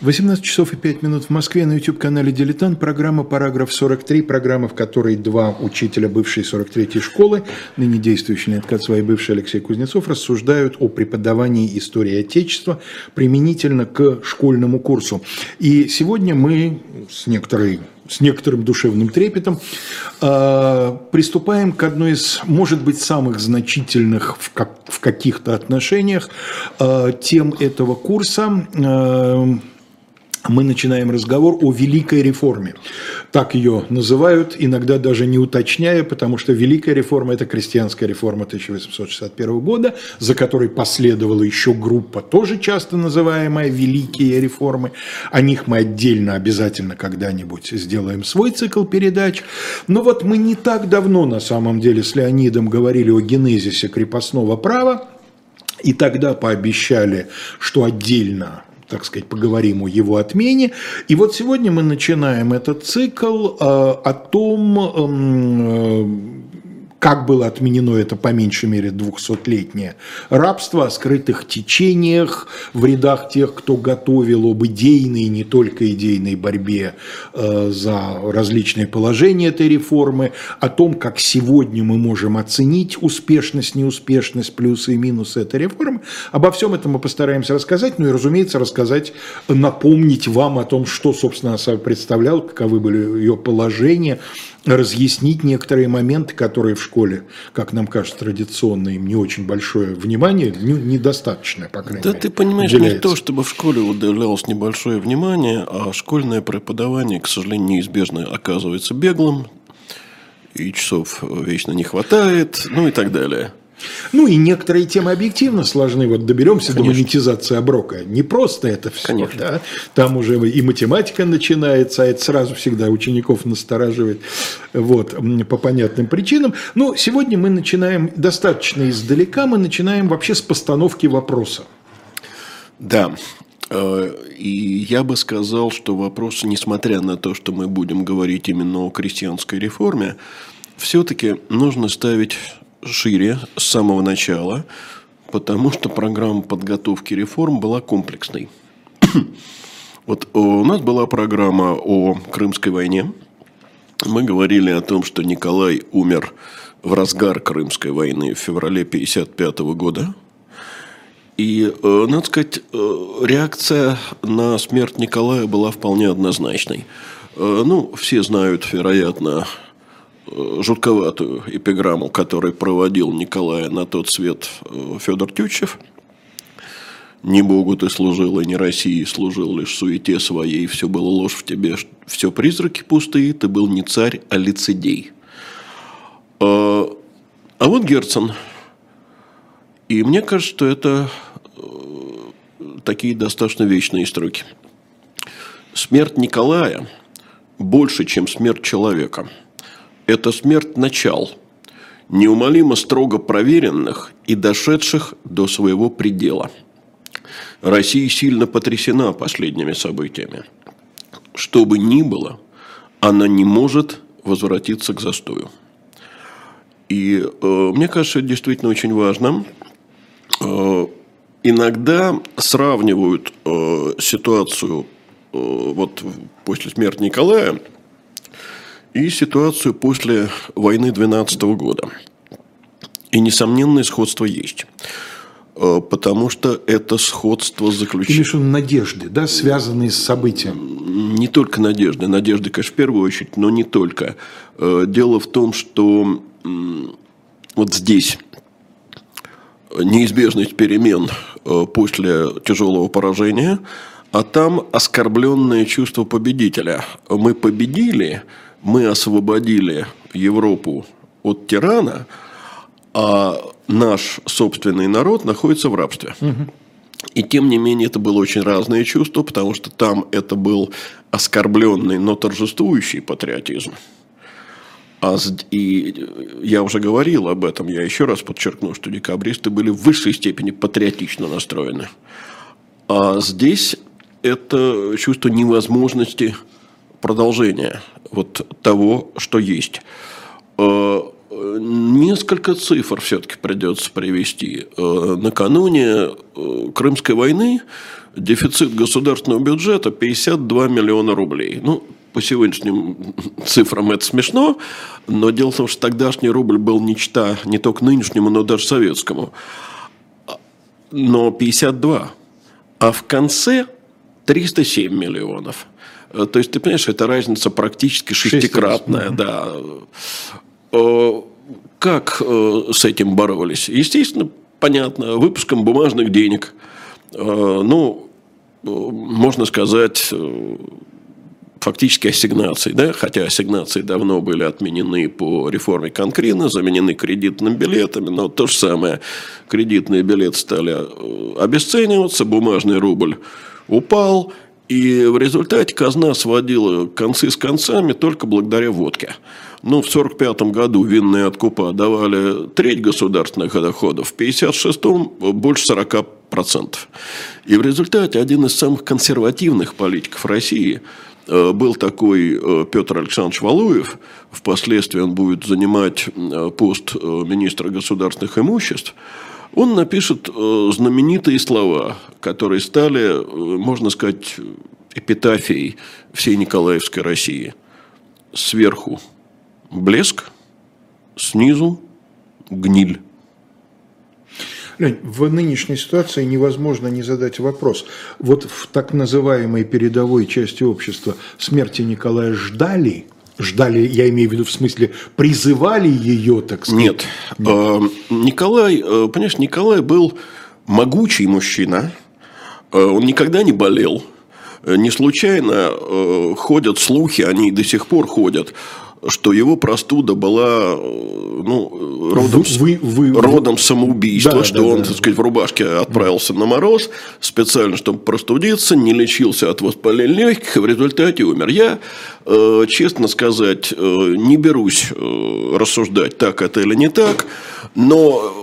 18 часов и 5 минут в Москве на YouTube-канале «Дилетант». Программа «Параграф 43», программа, в которой два учителя бывшей 43-й школы, ныне действующий Леонид Кацва и бывший Алексей Кузнецов, рассуждают о преподавании истории Отечества применительно к школьному курсу. И сегодня мы с некоторой с некоторым душевным трепетом, э, приступаем к одной из, может быть, самых значительных в, как, в каких-то отношениях э, тем этого курса. Мы начинаем разговор о Великой реформе. Так ее называют, иногда даже не уточняя, потому что Великая реформа – это крестьянская реформа 1861 года, за которой последовала еще группа, тоже часто называемая Великие реформы. О них мы отдельно обязательно когда-нибудь сделаем свой цикл передач. Но вот мы не так давно, на самом деле, с Леонидом говорили о генезисе крепостного права, и тогда пообещали, что отдельно так сказать, поговорим о его отмене. И вот сегодня мы начинаем этот цикл э, о том, эм, как было отменено это по меньшей мере 200-летнее рабство, о скрытых течениях в рядах тех, кто готовил об идейной, не только идейной борьбе э, за различные положения этой реформы, о том, как сегодня мы можем оценить успешность, неуспешность, плюсы и минусы этой реформы. Обо всем этом мы постараемся рассказать, ну и, разумеется, рассказать, напомнить вам о том, что, собственно, собой представлял, каковы были ее положения, разъяснить некоторые моменты, которые в школе, как нам кажется, традиционно им не очень большое внимание, недостаточное, по крайней да мере. Да ты понимаешь, уделяется. не то, чтобы в школе уделялось небольшое внимание, а школьное преподавание, к сожалению, неизбежно оказывается беглым, и часов вечно не хватает, ну и так далее. Ну и некоторые темы объективно сложны. Вот доберемся Конечно. до монетизации оброка. Не просто это все. Конечно. Да? Там уже и математика начинается, а это сразу всегда учеников настораживает вот, по понятным причинам. Но сегодня мы начинаем достаточно издалека, мы начинаем вообще с постановки вопроса. Да, э, и я бы сказал, что вопрос, несмотря на то, что мы будем говорить именно о крестьянской реформе, все-таки нужно ставить шире с самого начала, потому что программа подготовки реформ была комплексной. Вот у нас была программа о Крымской войне. Мы говорили о том, что Николай умер в разгар Крымской войны в феврале 1955 года. И, э, надо сказать, э, реакция на смерть Николая была вполне однозначной. Э, ну, все знают, вероятно, Э, жутковатую эпиграмму, которую проводил Николая на тот свет э, Федор Тютчев. «Ни Богу ты служил, и не России служил, лишь суете своей, все было ложь в тебе, все призраки пустые, ты был не царь, а лицедей». А, а вот Герцен. И мне кажется, что это э, такие достаточно вечные строки. Смерть Николая больше, чем смерть человека – это смерть начал, неумолимо строго проверенных и дошедших до своего предела. Россия сильно потрясена последними событиями. Что бы ни было, она не может возвратиться к застою. И э, мне кажется, это действительно очень важно. Э, иногда сравнивают э, ситуацию э, вот после смерти Николая и ситуацию после войны 12 года. И несомненное сходство есть. Э, потому что это сходство заключается... Ты надежды, да, связанные с событием? Не только надежды. Надежды, конечно, в первую очередь, но не только. Э, дело в том, что вот здесь неизбежность перемен э, после тяжелого поражения, а там оскорбленное чувство победителя. Мы победили, мы освободили Европу от тирана, а наш собственный народ находится в рабстве. И тем не менее это было очень разное чувство, потому что там это был оскорбленный, но торжествующий патриотизм. А, и я уже говорил об этом, я еще раз подчеркну, что декабристы были в высшей степени патриотично настроены. А здесь это чувство невозможности продолжения вот того, что есть. Э, Несколько цифр все-таки придется привести. Накануне Крымской войны дефицит государственного бюджета 52 миллиона рублей. Ну, по сегодняшним цифрам это смешно, но дело в том, что тогдашний рубль был нечто не только нынешнему, но даже советскому. Но 52. А в конце 307 миллионов. То есть, ты понимаешь, это разница практически шестикратная. Да. Э, как э, с этим боролись? Естественно, понятно, выпуском бумажных денег. Э, ну, можно сказать, фактически ассигнаций, да, хотя ассигнации давно были отменены по реформе Конкрина, заменены кредитными билетами, но то же самое, кредитные билеты стали э, обесцениваться, бумажный рубль упал, и в результате казна сводила концы с концами только благодаря водке. Ну, в 1945 году винные откупа давали треть государственных доходов, в 1956 больше 40%. И в результате один из самых консервативных политиков России – Э, был такой э, Петр Александрович Валуев, впоследствии он будет занимать э, пост министра государственных имуществ, он напишет знаменитые слова, которые стали, можно сказать, эпитафией всей Николаевской России. Сверху блеск, снизу гниль. Лень, в нынешней ситуации невозможно не задать вопрос. Вот в так называемой передовой части общества смерти Николая ждали? Ждали, я имею в виду в смысле, призывали ее, так сказать? Нет. Нет. А, Николай, э, понимаешь, Николай был могучий мужчина. Э, он никогда не болел. Э, не случайно ходят слухи, они до сих пор ходят, что его простуда была ну, родом, вы, вы, вы, родом самоубийства, да, что да, он, да. так сказать, в рубашке отправился на мороз специально, чтобы простудиться, не лечился от воспаления легких, и в результате умер. Я, э, честно сказать, э, не берусь э, рассуждать, так это или не так, но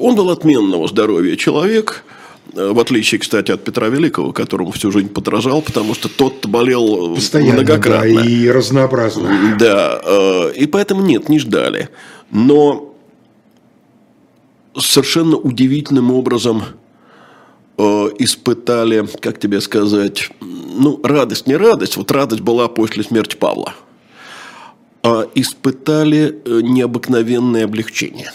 он был отменного здоровья человек – в отличие, кстати, от Петра Великого, которому всю жизнь подражал, потому что тот болел Постоянно, многократно. Да, и разнообразно. Да, э, и поэтому нет, не ждали. Но совершенно удивительным образом э, испытали, как тебе сказать, ну, радость, не радость, вот радость была после смерти Павла, а испытали э, необыкновенное облегчение.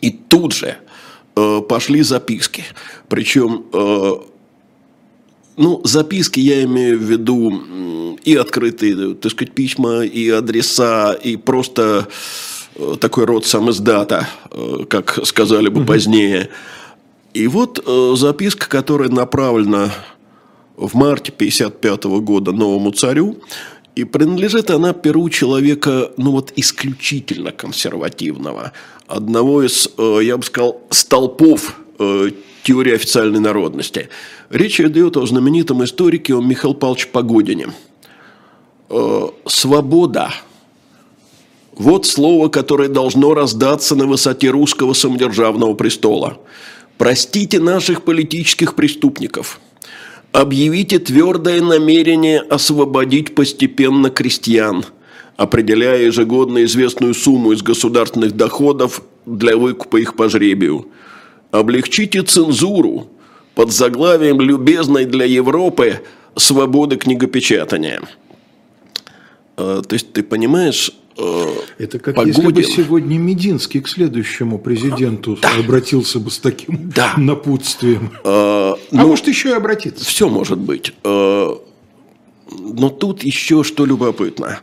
И тут же – Э, пошли записки. Причем, э, ну, записки я имею в виду и открытые, так сказать, письма, и адреса, и просто э, такой род самоиздата, как сказали бы позднее. И вот записка, которая направлена в марте 1955 года новому царю, и принадлежит она перу человека, ну вот, исключительно консервативного. Одного из, э, я бы сказал, столпов э, теории официальной народности. Речь идет о знаменитом историке о Михаиле Павловиче Погодине. Э, Свобода. Вот слово, которое должно раздаться на высоте русского самодержавного престола. Простите наших политических преступников – Объявите твердое намерение освободить постепенно крестьян, определяя ежегодно известную сумму из государственных доходов для выкупа их по жребию. Облегчите цензуру под заглавием «Любезной для Европы свободы книгопечатания». А, то есть, ты понимаешь, Э, Это как Погодин. если бы сегодня Мединский к следующему президенту да. обратился бы с таким да. напутствием. А, ну, а может еще и обратиться. Все может быть. Э, но тут еще что любопытно.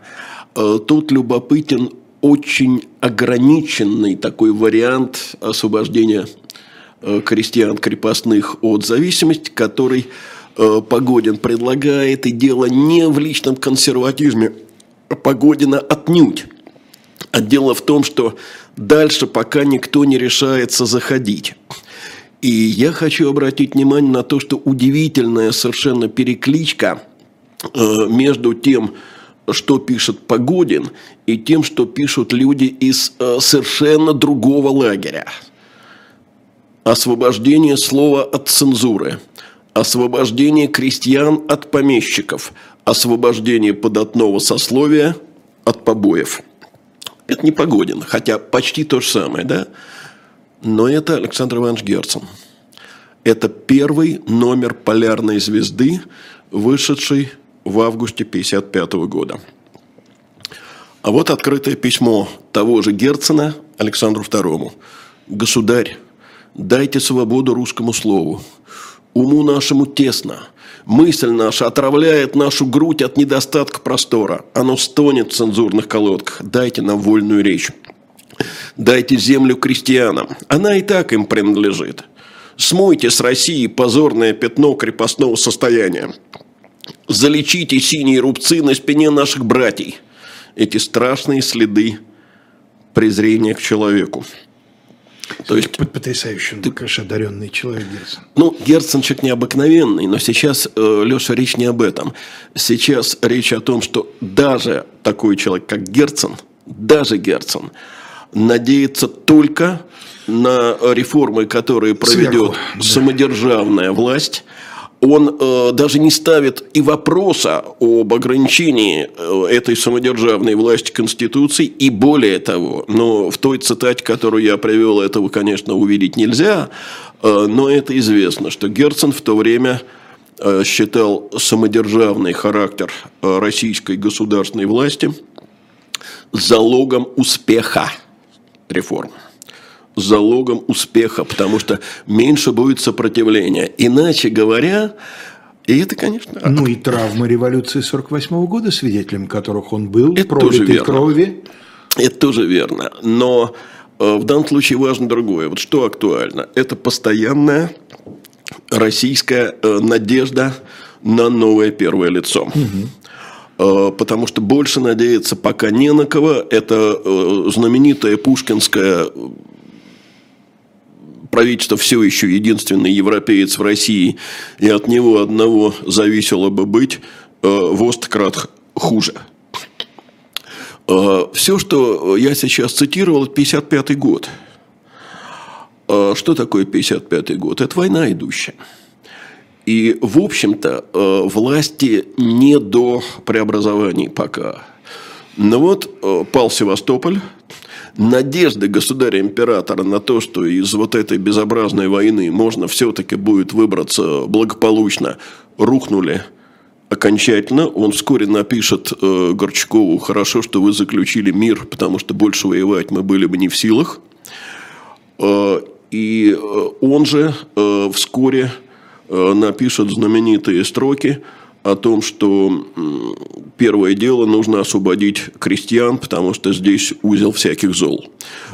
Тут любопытен очень ограниченный такой вариант освобождения крестьян крепостных от зависимости, который Погодин предлагает, и дело не в личном консерватизме Погодина отнюдь. А дело в том, что дальше пока никто не решается заходить. И я хочу обратить внимание на то, что удивительная совершенно перекличка э, между тем, что пишет Погодин, и тем, что пишут люди из э, совершенно другого лагеря. Освобождение слова от цензуры, освобождение крестьян от помещиков, освобождение податного сословия от побоев. Это не Погодин, хотя почти то же самое, да? Но это Александр Иванович Герцен. Это первый номер полярной звезды, вышедший в августе 1955 года. А вот открытое письмо того же Герцена Александру II. «Государь, дайте свободу русскому слову. Уму нашему тесно. Мысль наша отравляет нашу грудь от недостатка простора. Оно стонет в цензурных колодках. Дайте нам вольную речь. Дайте землю крестьянам. Она и так им принадлежит. Смойте с России позорное пятно крепостного состояния. Залечите синие рубцы на спине наших братьев. Эти страшные следы презрения к человеку. То есть, Потрясающий, ты, конечно, одаренный человек Герцен. Ну, Герцен человек необыкновенный, но сейчас, э, Леша, речь не об этом. Сейчас речь о том, что даже такой человек, как Герцен, даже Герцен, надеется только на реформы, которые проведет Сверху, самодержавная власть, он э, даже не ставит и вопроса об ограничении э, этой самодержавной власти Конституции, и более того, но в той цитате, которую я привел, этого, конечно, увидеть нельзя, э, но это известно, что Герцен в то время э, считал самодержавный характер э, российской государственной власти залогом успеха реформ залогом успеха, потому что меньше будет сопротивления. Иначе говоря, и это, конечно... Ну и травмы революции 48 года, свидетелем которых он был, это тоже верно. крови. Это тоже верно. Но э, в данном случае важно другое. Вот что актуально? Это постоянная российская э, надежда на новое первое лицо. Угу. Потому что больше надеяться пока не на кого. Это знаменитая пушкинская правительство все еще единственный европеец в России, и от него одного зависело бы быть э, в хуже. Э, все, что я сейчас цитировал, это 55 год. Э, что такое 55 год? Это война идущая. И, в общем-то, э, власти не до преобразований пока. Но вот э, пал Севастополь, надежды государя-императора на то, что из вот этой безобразной войны можно все-таки будет выбраться благополучно, рухнули окончательно. Он вскоре напишет э, Горчакову, хорошо, что вы заключили мир, потому что больше воевать мы были бы не в силах. Э, и э, он же э, вскоре э, напишет знаменитые строки – о том, что первое дело нужно освободить крестьян, потому что здесь узел всяких зол.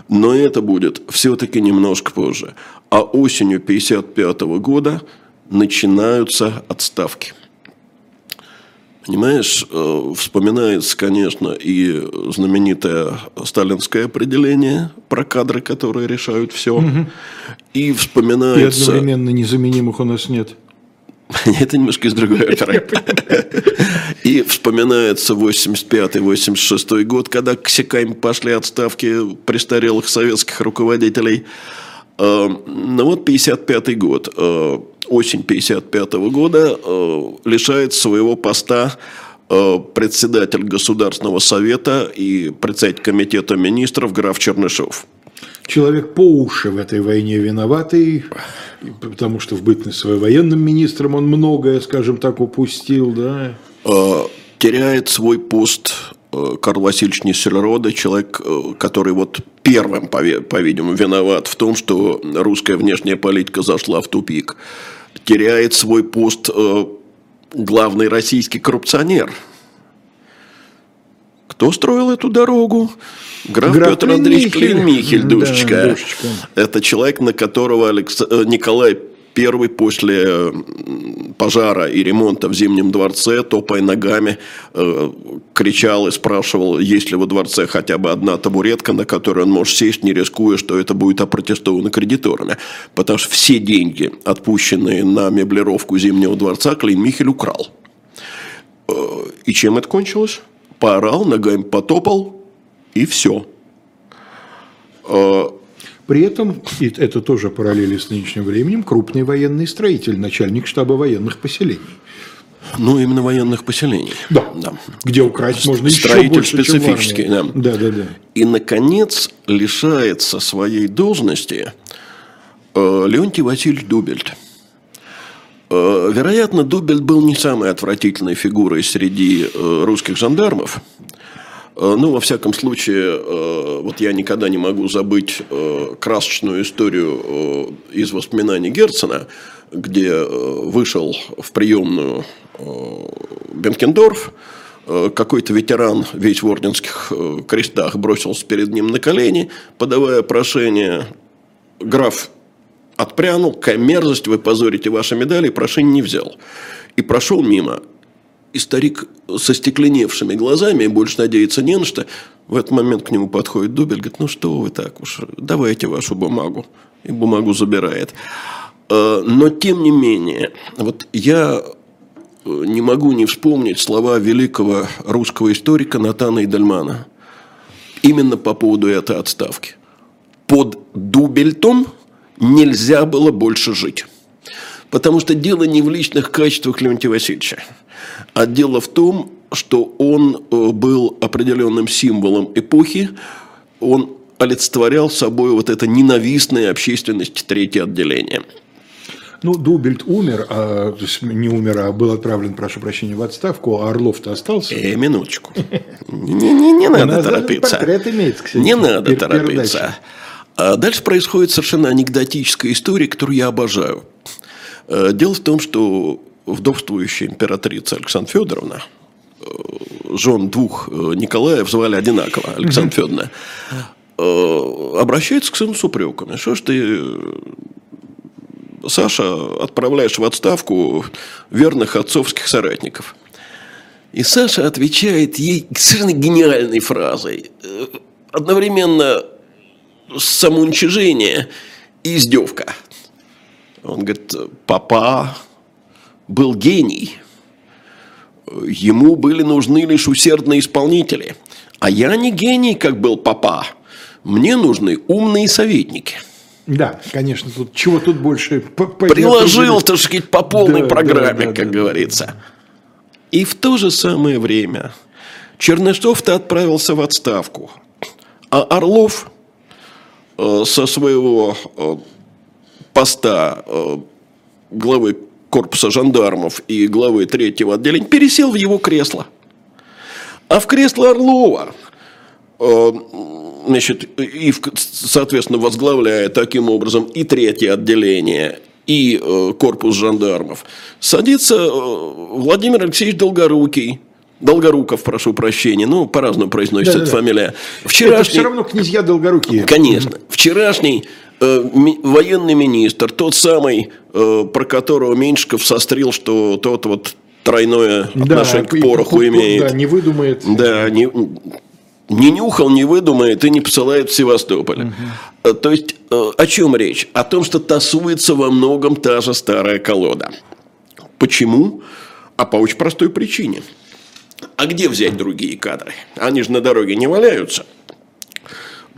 Но это будет все-таки немножко позже. А осенью 1955 года начинаются отставки. Понимаешь, э, вспоминается, конечно, и знаменитое сталинское определение про кадры, которые решают все. Угу. И вспоминается... И одновременно незаменимых у нас нет. Это немножко из другой оперы. И вспоминается 85-86 год, когда к Сикайм пошли отставки престарелых советских руководителей. Э, ну вот 55 год, э, осень 55 года э, лишает своего поста председатель Государственного совета и председатель комитета министров граф Чернышов человек по уши в этой войне виноватый, потому что в бытность своим военным министром он многое, скажем так, упустил, да? А, теряет свой пост э, Карл Васильевич Нессельрода, человек, э, который вот первым, по-видимому, виноват в том, что русская внешняя политика зашла в тупик. Теряет свой пост э, главный российский коррупционер. Кто строил эту дорогу? Граф, Граф Петр Андреевич Клейн-Михель, душечка. Да, душечка. Это человек, на которого Алекс... Э, Николай Первый после пожара и ремонта в Зимнем дворце, топая ногами, э, кричал и спрашивал, есть ли во дворце хотя бы одна табуретка, на которую он может сесть, не рискуя, что это будет опротестовано кредиторами. Потому что все деньги, отпущенные на меблировку Зимнего дворца, Клейн Михель украл. Э, и чем это кончилось? Поорал, ногами потопал, и все. А, При этом, и это тоже параллели с нынешним временем, крупный военный строитель, начальник штаба военных поселений. Ну, именно военных поселений. Да. да. Где украсть можно еще Строитель больше, специфический, чем в да. Да, да, да. И, наконец, лишается своей должности э, Леонтий Васильевич Дубельт. Э, вероятно, Дубельт был не самой отвратительной фигурой среди э, русских жандармов. Э, ну, во всяком случае, вот я никогда не могу забыть красочную историю из воспоминаний Герцена, где вышел в приемную Бенкендорф, какой-то ветеран весь в орденских крестах бросился перед ним на колени, подавая прошение. Граф отпрянул, какая мерзость, вы позорите ваши медали, и прошение не взял. И прошел мимо. И старик со стекленевшими глазами, и больше надеяться не на что, в этот момент к нему подходит Дубель, говорит, ну что вы так уж, давайте вашу бумагу. И бумагу забирает. Э, но тем не менее, вот я э, не могу не вспомнить слова великого русского историка Натана Идельмана. Именно по поводу этой отставки. Под Дубельтом нельзя было больше жить. Потому что дело не в личных качествах Леонтия Васильевича. А дело в том, что он э, был определенным символом эпохи, он олицетворял собой вот это ненавистное общественность третье отделение. Ну, Дубельт умер, а, то есть не умер, а был отправлен, прошу прощения, в отставку, а Орлов-то остался. Э, минуточку. Не, не, не надо торопиться. Портрет имеется, кстати. Не надо торопиться. А дальше происходит совершенно анекдотическая история, которую я обожаю. Э, дело в том, что вдовствующая императрица Александра Федоровна, э, жен двух э, Николаев звали одинаково, Александра Федоровна, обращается к сыну с упреками. Что ж ты, Саша, отправляешь в отставку верных отцовских соратников? И Саша отвечает ей совершенно гениальной фразой. Одновременно самоуничижение и издевка. Он говорит, папа, был гений. Ему были нужны лишь усердные исполнители. А я не гений, как был папа. Мне нужны умные советники. Да, конечно, тут чего тут больше приложил, так сказать, по полной да, программе, да, да, как да, говорится. Да. И в то же самое время Чернышов-то отправился в отставку, а Орлов со своего э, поста э, главы корпуса жандармов и главы третьего отделения, пересел в его кресло. А в кресло Орлова, э, значит, и, соответственно, возглавляя таким образом и третье отделение, и э, корпус жандармов, садится э, Владимир Алексеевич Долгорукий, Долгоруков, прошу прощения, ну, по-разному произносится да, эта да, фамилия. Вчерашний... Это все равно князья Долгорукие. Конечно. Вчерашний Э, военный министр, тот самый, э, про которого Меньшиков сострил, что тот вот тройное отношение да, к пороху и, имеет. Да, не выдумает. Да, не, не нюхал, не выдумает и не посылает в Севастополь. Угу. То есть, о чем речь? О том, что тасуется во многом та же старая колода. Почему? А по очень простой причине. А где взять другие кадры? Они же на дороге не валяются.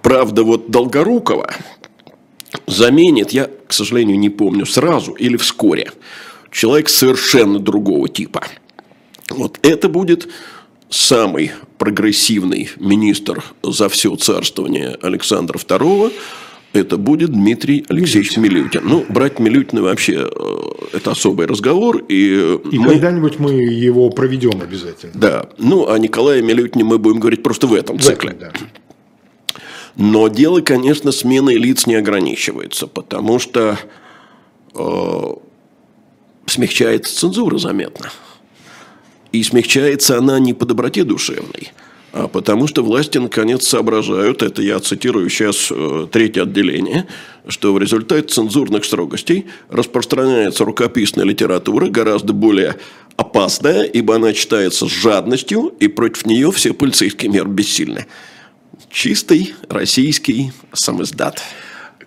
Правда, вот Долгорукова, заменит, я, к сожалению, не помню, сразу или вскоре, человек совершенно другого типа. Вот это будет самый прогрессивный министр за все царствование Александра II, это будет Дмитрий Алексеевич Милютин. Ну, брать Милютина вообще э, это особый разговор. И, и мы... когда-нибудь мы его проведем обязательно. Да. Ну, а Николая Милютине мы будем говорить просто в этом цикле. Этом, да. Но дело, конечно, сменой лиц не ограничивается, потому что э, смягчается цензура заметно. И смягчается она не по доброте душевной, потому что власти наконец соображают, это я цитирую сейчас э, третье отделение, что в результате цензурных строгостей распространяется рукописная литература, гораздо более опасная, ибо она читается с жадностью, и против нее все полицейские меры бессильны. Чистый российский самоздат.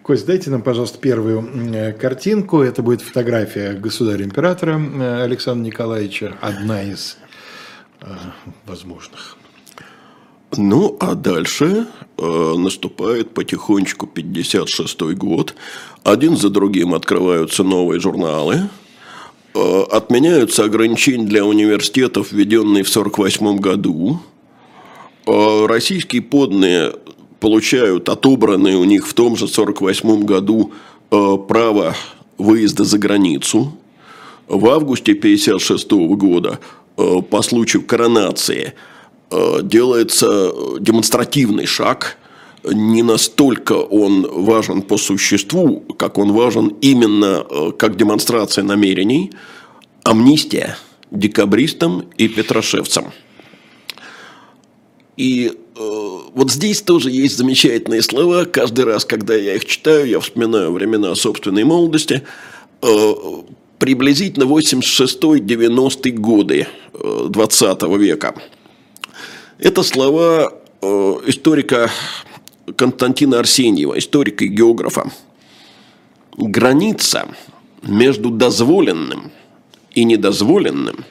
Кость, дайте нам, пожалуйста, первую э, картинку. Это будет фотография государя-императора э, Александра Николаевича, одна из возможных. Ну, а дальше э, наступает потихонечку 56 год. Один за другим открываются новые журналы. Э, э, отменяются ограничения для университетов, введенные в 1948 году. Э, российские подные получают отобранные у них в том же 1948 году э, право выезда за границу. В августе 1956 года по случаю коронации делается демонстративный шаг – не настолько он важен по существу, как он важен именно э, как демонстрация намерений, амнистия декабристам и петрошевцам. И э, вот здесь тоже есть замечательные слова. Каждый раз, когда я их читаю, я вспоминаю времена собственной молодости. Э, приблизительно 86-90 годы 20 э, века. Это слова э, историка Константина Арсеньева, историка и географа. Граница между дозволенным и недозволенным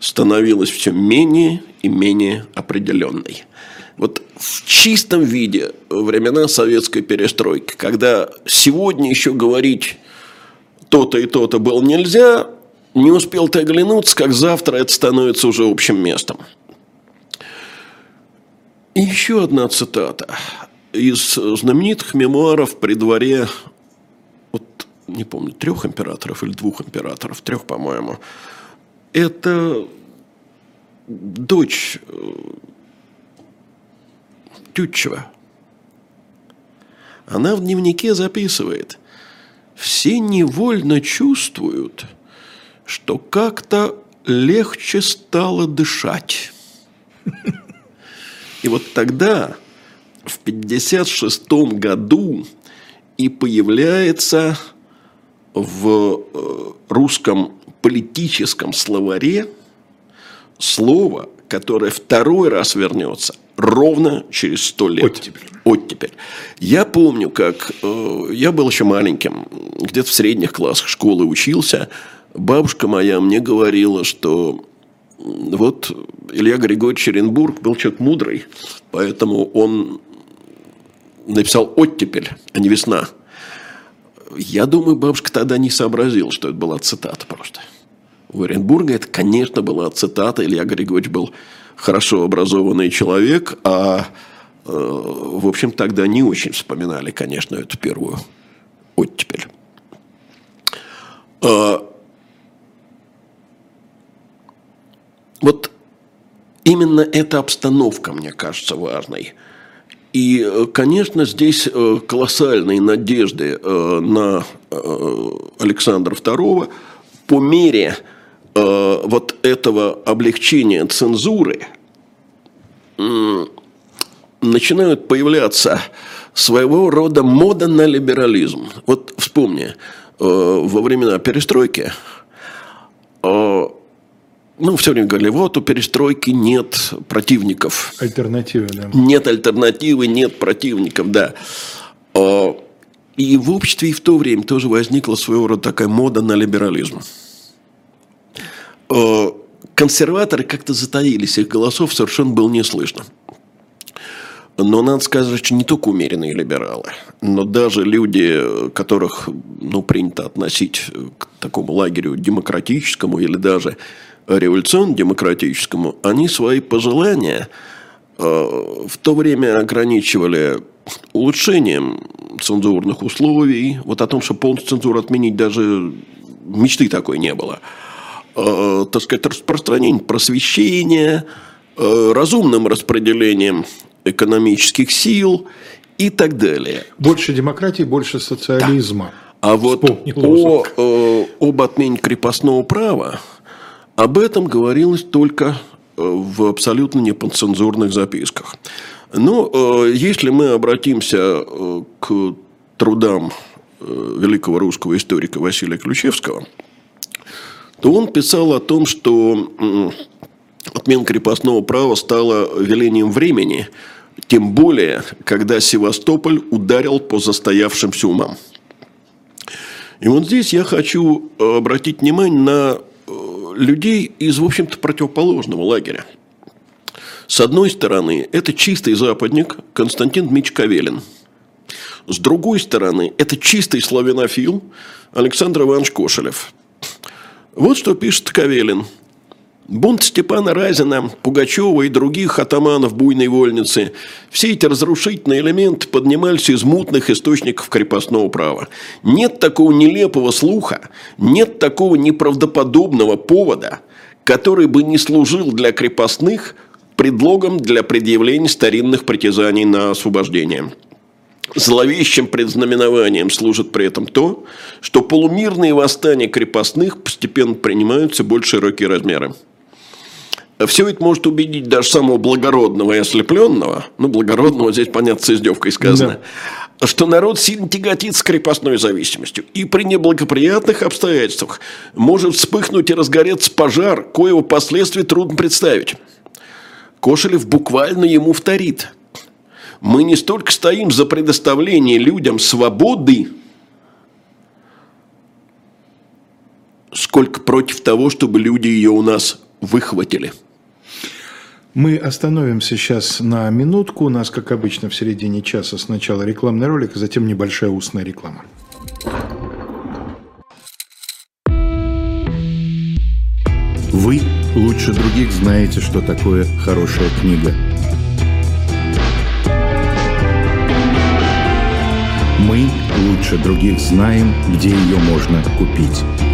становилась все менее и менее определенной. Вот в чистом виде времена советской перестройки, когда сегодня еще говорить то-то и то-то было нельзя, не успел ты оглянуться, как завтра это становится уже общим местом. И еще одна цитата из знаменитых мемуаров при дворе, вот не помню, трех императоров или двух императоров, трех, по-моему. Это дочь э, Тютчева. Она в дневнике записывает, все невольно чувствуют, что как-то легче стало дышать. И вот тогда, в 1956 году, и появляется в э, русском политическом словаре слово, которое второй раз вернется ровно через сто лет. Оттепель. Оттепель. Я помню, как э, я был еще маленьким, где-то в средних классах школы учился. Бабушка моя мне говорила, что вот Илья Григорьевич Оренбург был человек мудрый, поэтому он написал «оттепель», а не «весна». Я думаю, бабушка тогда не сообразила, что это была цитата просто. У Оренбурга это, конечно, была цитата. Илья Григорьевич был хорошо образованный человек, а, э, в общем, тогда не очень вспоминали, конечно, эту первую оттепель. А, Вот именно эта обстановка, мне кажется, важной. И, э, конечно, здесь э, колоссальные надежды э, на Александра II по мере вот этого облегчения цензуры начинают появляться своего рода мода на либерализм. Вот вспомни, во времена перестройки ну, все время говорили, вот у перестройки нет противников. Альтернативы, да. Нет альтернативы, нет противников, да. А, и в обществе и в то время тоже возникла своего рода такая мода на либерализм. А, консерваторы как-то затаились, их голосов совершенно было не слышно. Но надо сказать, что не только умеренные либералы, но даже люди, которых ну, принято относить к такому лагерю демократическому или даже революционно-демократическому, они свои пожелания э, в то время ограничивали улучшением цензурных условий. Вот о том, что полностью цензуру отменить даже мечты такой не было. Э, так сказать, распространение просвещения, э, разумным распределением экономических сил и так далее. Больше демократии, больше социализма. Да. А вот о, о, об отмене крепостного права об этом говорилось только э, в абсолютно неподцензурных записках. Но э, если мы обратимся э, к трудам великого русского историка Василия Ключевского, то он писал о том, что отмена крепостного права стала велением времени, тем более, когда Севастополь ударил по застоявшимся умам. И вот здесь я хочу обратить внимание на людей из, в общем-то, противоположного лагеря. С одной стороны, это чистый западник Константин Дмитриевич Кавелин. С другой стороны, это чистый славянофил Александр Иванович Кошелев. Вот что пишет Кавелин. Бунт Степана Разина, Пугачева и других атаманов буйной вольницы – все эти разрушительные элементы поднимались из мутных источников крепостного права. Нет такого нелепого слуха, нет такого неправдоподобного повода, который бы не служил для крепостных предлогом для предъявления старинных притязаний на освобождение. Зловещим предзнаменованием служит при этом то, что полумирные восстания крепостных постепенно принимаются более широкие размеры. Все это может убедить даже самого благородного и ослепленного, ну, благородного здесь, понятно, с издевкой сказано, да. что народ сильно тяготится крепостной зависимостью. И при неблагоприятных обстоятельствах может вспыхнуть и разгореться пожар, коего последствий трудно представить. Кошелев буквально ему вторит. Мы не столько стоим за предоставление людям свободы, сколько против того, чтобы люди ее у нас выхватили. Мы остановимся сейчас на минутку. У нас, как обычно, в середине часа сначала рекламный ролик, а затем небольшая устная реклама. Вы лучше других знаете, что такое хорошая книга. Мы лучше других знаем, где ее можно купить.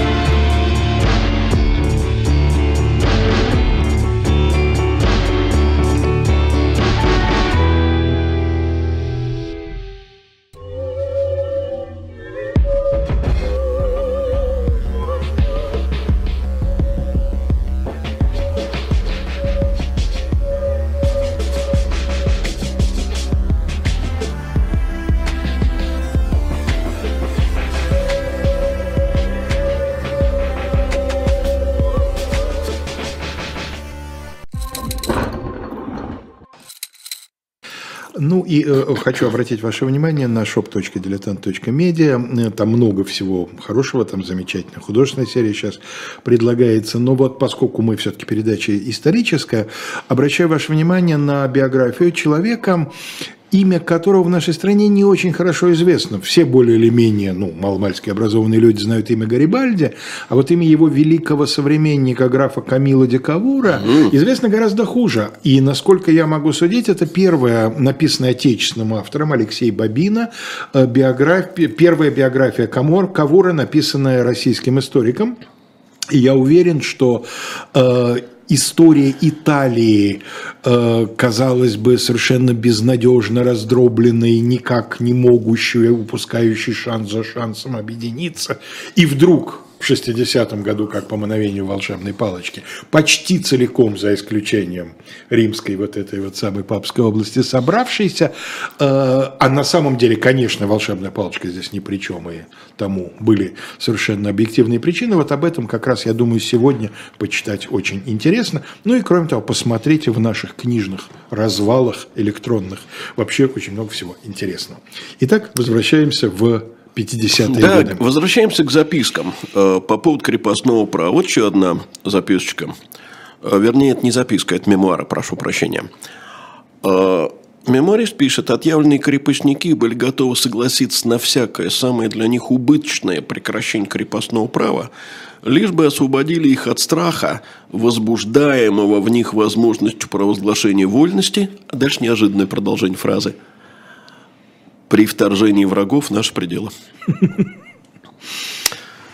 Хочу обратить ваше внимание на shop.diletant.media. Там много всего хорошего, там замечательная художественная серия сейчас предлагается. Но вот поскольку мы все-таки передача историческая, обращаю ваше внимание на биографию человека, имя которого в нашей стране не очень хорошо известно. Все более или менее, ну, маломальски образованные люди знают имя Гарибальди, а вот имя его великого современника, графа Камила де Кавура, известно гораздо хуже. И, насколько я могу судить, это первая, написанная отечественным автором Алексей Бабина, э, биография, первая биография Камор, Кавура, написанная российским историком. И я уверен, что э, история Италии, э, казалось бы, совершенно безнадежно раздробленной, никак не могущей, упускающей шанс за шансом объединиться, и вдруг в 60-м году, как по мановению волшебной палочки, почти целиком, за исключением римской вот этой вот самой папской области, собравшейся, э, а на самом деле, конечно, волшебная палочка здесь ни при чем, и тому были совершенно объективные причины, вот об этом как раз, я думаю, сегодня почитать очень интересно, ну и кроме того, посмотрите в наших книжных развалах электронных, вообще очень много всего интересного. Итак, возвращаемся в 50-е да, годы. возвращаемся к запискам э, по поводу крепостного права. Вот еще одна записочка. Э, вернее, это не записка, это мемуары, прошу прощения. Э, мемуарист пишет, отъявленные крепостники были готовы согласиться на всякое самое для них убыточное прекращение крепостного права, лишь бы освободили их от страха, возбуждаемого в них возможностью провозглашения вольности, а дальше неожиданное продолжение фразы – при вторжении врагов наши пределы.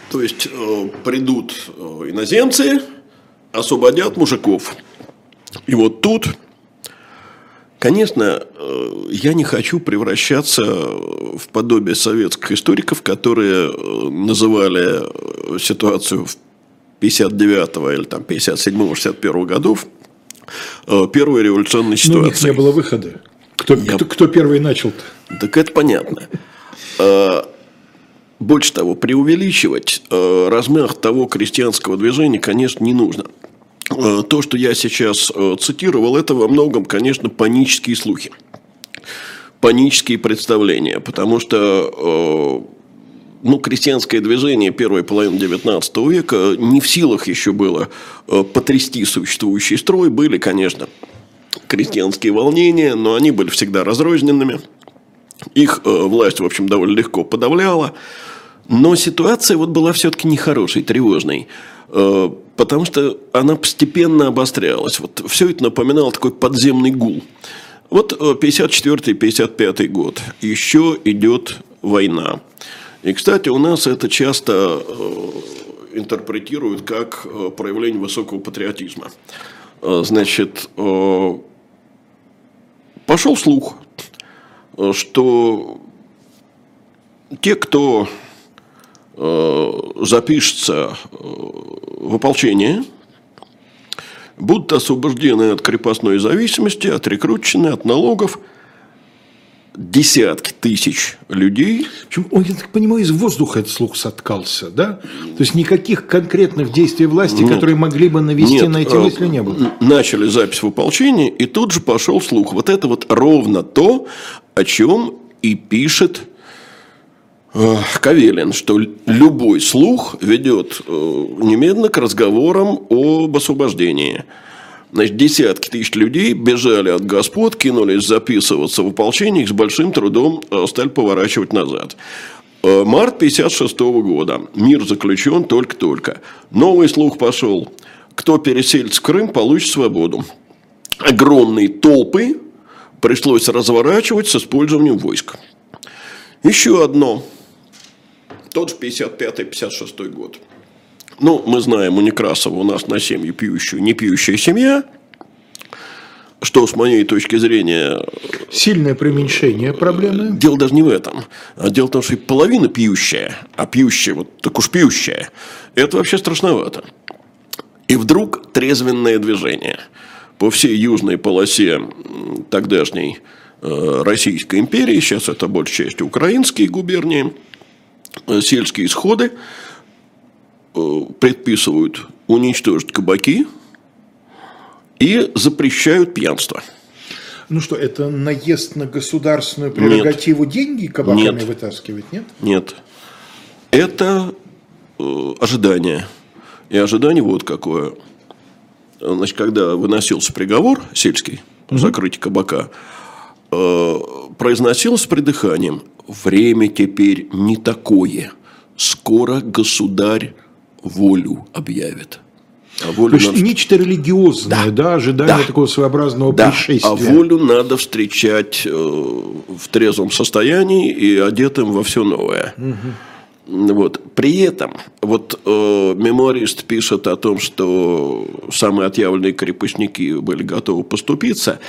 То есть э, придут э, иноземцы, освободят мужиков. И вот тут, конечно, э, я не хочу превращаться в подобие советских историков, которые называли ситуацию в 59 или там 57-61 годов первой революционной ситуацией. Ну, у них не было выхода. Кто, я... кто, кто первый начал-то? Так это понятно. А, больше того, преувеличивать а, размах того крестьянского движения, конечно, не нужно. А, то, что я сейчас цитировал, это во многом, конечно, панические слухи. Панические представления. Потому что ну, крестьянское движение первой половины XIX века не в силах еще было э, потрясти существующий строй. Были, конечно, крестьянские волнения, но они были всегда разрозненными. Их э, власть, в общем, довольно легко подавляла. Но ситуация вот была все-таки нехорошей, тревожной. Э, потому что она постепенно обострялась. Вот все это напоминало такой подземный гул. Вот 54-55 э, год. Еще идет война. И, кстати, у нас это часто интерпретируют как проявление высокого патриотизма. Значит, пошел слух, что те, кто э, запишется э, в ополчение, будут освобождены от крепостной зависимости, от рекрутчины, от налогов – десятки тысяч людей. Причем, он, я так понимаю, из воздуха этот слух соткался, да? То есть никаких конкретных действий власти, нет, которые могли бы навести нет, на эти э, мысли, не было. Начали запись в ополчении, и тут же пошел слух. Вот это вот ровно то, о чем и пишет э, Кавелин, что любой слух ведет э, немедленно к разговорам об освобождении. Значит, десятки тысяч людей бежали от господ, кинулись записываться в ополчение, их с большим трудом э, стали поворачивать назад. Э, март 56 года. Мир заключен только-только. Новый слух пошел. Кто переселится в Крым, получит свободу. Огромные толпы пришлось разворачивать с использованием войск. Еще одно. Тот же 55-56 год. Ну, мы знаем у Некрасова у нас на семью пьющую, не пьющая семья, что с моей точки зрения... Сильное преуменьшение проблемы. Дело даже не в этом. А дело в том, что и половина пьющая, а пьющая, вот так уж пьющая, это вообще страшновато. И вдруг трезвенное движение. По всей южной полосе тогдашней э, Российской империи, сейчас это большей частью украинские губернии, э, сельские сходы – Э, предписывают уничтожить кабаки и запрещают пьянство. Ну что, это наезд на государственную прерогативу нет. деньги кабаками нет. вытаскивать, нет? Нет. Это э, ожидание. И ожидание вот какое. Значит, когда выносился приговор сельский, угу. закрытие кабака, э, произносилось с придыханием. Время теперь не такое. Скоро государь волю объявит. А волю То есть надо... нечто религиозное, да, да ожидание да. такого своеобразного да. пришествия. А волю надо встречать э, в трезвом состоянии и одетым во все новое. Угу. Вот. При этом вот э, меморист пишет о том, что самые отъявленные крепостники были готовы поступиться,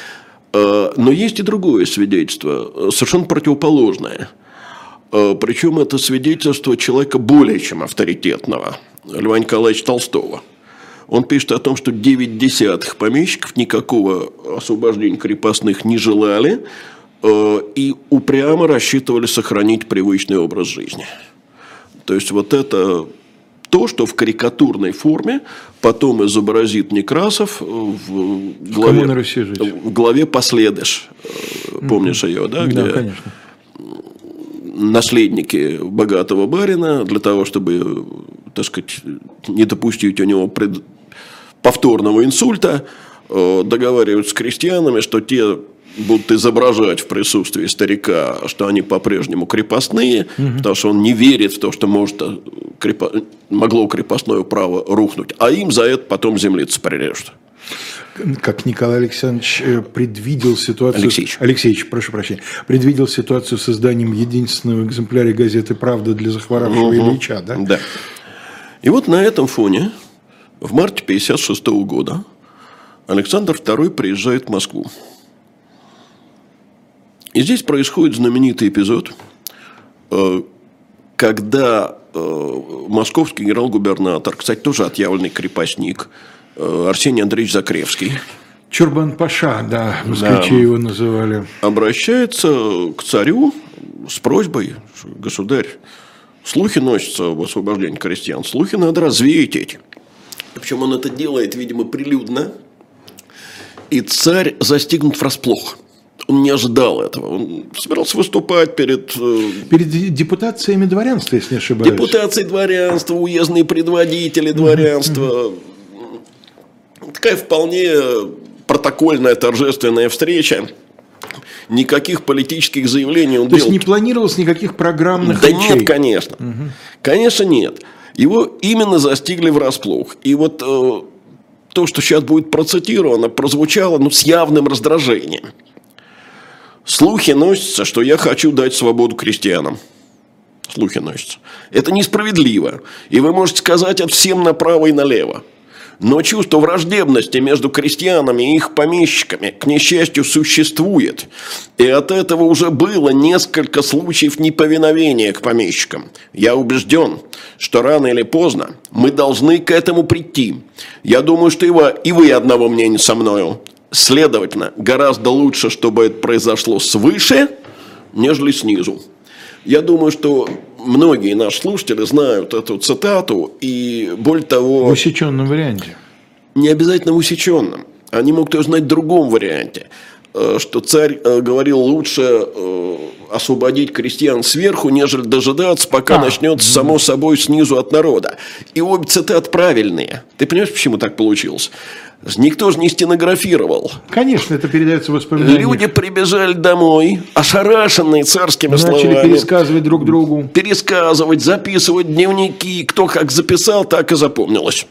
э, но есть и другое свидетельство, э, совершенно противоположное. Э, причем это свидетельство человека более чем авторитетного – Льва Николаевича Толстого. Он пишет о том, что 9 десятых помещиков никакого освобождения крепостных не желали э, и упрямо рассчитывали сохранить привычный образ жизни. То есть, вот это то, что в карикатурной форме потом изобразит Некрасов в главе, в главе «Последыш». Помнишь ее, да? Где да, конечно наследники богатого барина для того, чтобы, так сказать, не допустить у него пред... повторного инсульта, э, договариваются с крестьянами, что те будут изображать в присутствии старика, что они по-прежнему крепостные, угу. потому что он не верит в то, что может э, крепо... могло крепостное право рухнуть, а им за это потом землицы прирежут как Николай Александрович э, предвидел ситуацию... Алексеевич. Алексеевич, прошу прощения. Предвидел ситуацию с созданием единственного экземпляра газеты «Правда» для захворавшего угу. Ильича, да? Да. И вот на этом фоне в марте 1956 года Александр II приезжает в Москву. И здесь происходит знаменитый эпизод, э, когда э, московский генерал-губернатор, кстати, тоже отъявленный крепостник, Арсений Андреевич Закревский. Чурбан Паша, да, москвичи да, его называли. Обращается к царю с просьбой, государь, слухи носятся об освобождении крестьян, слухи надо развеять эти. Причем он это делает, видимо, прилюдно. И царь застигнут врасплох. Он не ожидал этого. Он собирался выступать перед... э, Перед депутациями дворянства, если не ошибаюсь. Депутации дворянства, уездные предводители дворянства. Такая вполне протокольная торжественная встреча. Никаких политических заявлений он То есть делал не планировалось никаких программных да речей? нет, конечно. Конечно, нет. Его именно застигли врасплох. И вот э, то, что сейчас будет процитировано, прозвучало ну, с явным раздражением. Слухи носятся, что я хочу дать свободу крестьянам. Слухи носятся. Это несправедливо. И вы можете сказать это всем направо и налево. Но чувство враждебности между крестьянами и их помещиками, к несчастью, существует. И от этого уже было несколько случаев неповиновения к помещикам. Я убежден, что рано или поздно мы должны к этому прийти. Я думаю, что и вы, одного мнения со мною. Следовательно, гораздо лучше, чтобы это произошло свыше, нежели снизу. Я думаю, что многие наши слушатели знают эту цитату, и более того... В усеченном варианте. Не обязательно в усеченном. Они могут ее знать в другом варианте. Э, Что царь э, говорил лучше э, освободить крестьян сверху, нежели дожидаться, пока А. начнется само собой снизу от народа. И обе цитаты правильные. Ты понимаешь, почему так получилось? Никто же не стенографировал. Конечно, это передается в воспоминания. Люди прибежали домой, ошарашенные царскими начали словами. пересказывать друг другу. пересказывать, записывать дневники. Кто как записал, так и запомнилось.